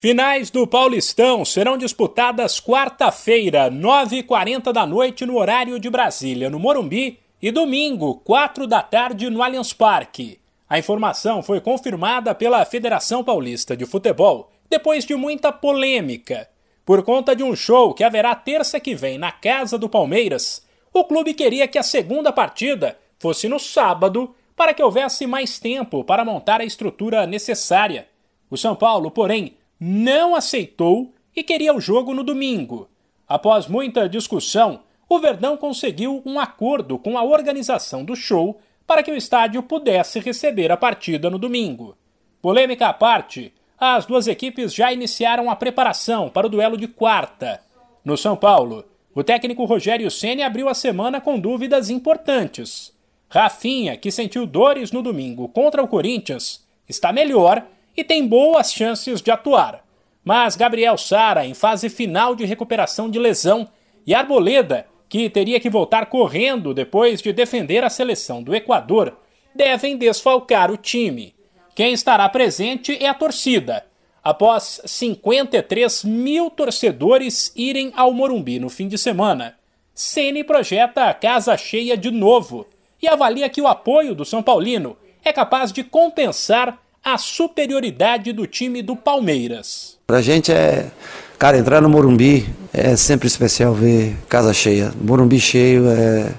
Finais do Paulistão serão disputadas quarta-feira, 9h40 da noite, no horário de Brasília, no Morumbi, e domingo, 4 da tarde, no Allianz Parque. A informação foi confirmada pela Federação Paulista de Futebol depois de muita polêmica. Por conta de um show que haverá terça que vem na casa do Palmeiras, o clube queria que a segunda partida fosse no sábado para que houvesse mais tempo para montar a estrutura necessária. O São Paulo, porém, não aceitou e queria o jogo no domingo. Após muita discussão, o Verdão conseguiu um acordo com a organização do show para que o estádio pudesse receber a partida no domingo. Polêmica à parte, as duas equipes já iniciaram a preparação para o duelo de quarta. No São Paulo, o técnico Rogério Ceni abriu a semana com dúvidas importantes. Rafinha, que sentiu dores no domingo contra o Corinthians, está melhor e tem boas chances de atuar. Mas Gabriel Sara, em fase final de recuperação de lesão, e Arboleda, que teria que voltar correndo depois de defender a seleção do Equador, devem desfalcar o time. Quem estará presente é a torcida. Após 53 mil torcedores irem ao Morumbi no fim de semana, Ceni projeta a casa cheia de novo e avalia que o apoio do São Paulino é capaz de compensar a superioridade do time do Palmeiras. Pra gente é, cara, entrar no Morumbi é sempre especial ver casa cheia. Morumbi cheio é,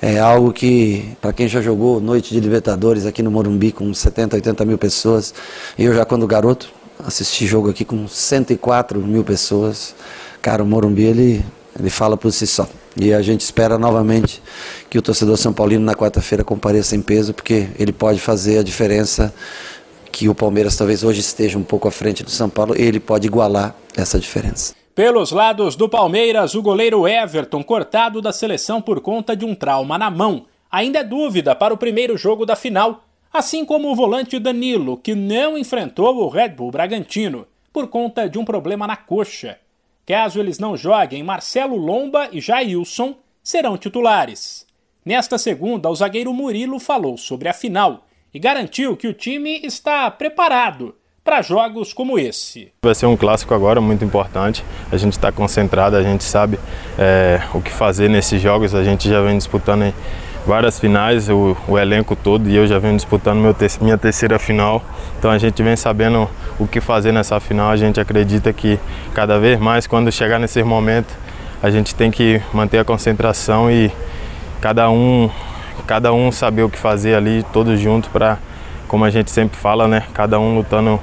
é algo que, para quem já jogou noite de Libertadores aqui no Morumbi com 70, 80 mil pessoas, eu já quando garoto assisti jogo aqui com 104 mil pessoas. Cara, o Morumbi ele, ele fala por si só. E a gente espera novamente que o torcedor São Paulino na quarta-feira compareça em peso, porque ele pode fazer a diferença que o Palmeiras talvez hoje esteja um pouco à frente do São Paulo, ele pode igualar essa diferença. Pelos lados do Palmeiras, o goleiro Everton, cortado da seleção por conta de um trauma na mão, ainda é dúvida para o primeiro jogo da final, assim como o volante Danilo, que não enfrentou o Red Bull Bragantino por conta de um problema na coxa. Caso eles não joguem, Marcelo Lomba e Jailson serão titulares. Nesta segunda, o zagueiro Murilo falou sobre a final e garantiu que o time está preparado para jogos como esse. Vai ser um clássico agora muito importante. A gente está concentrado, a gente sabe é, o que fazer nesses jogos. A gente já vem disputando várias finais, o, o elenco todo, e eu já venho disputando meu te minha terceira final. Então a gente vem sabendo o que fazer nessa final. A gente acredita que cada vez mais, quando chegar nesse momento, a gente tem que manter a concentração e cada um cada um saber o que fazer ali, todos juntos, para, como a gente sempre fala, né? Cada um lutando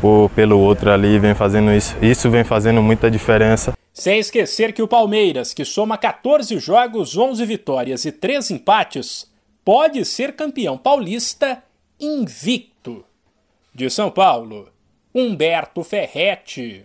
por, pelo outro ali, vem fazendo isso. Isso vem fazendo muita diferença. Sem esquecer que o Palmeiras, que soma 14 jogos, 11 vitórias e 3 empates, pode ser campeão paulista invicto. De São Paulo, Humberto Ferretti.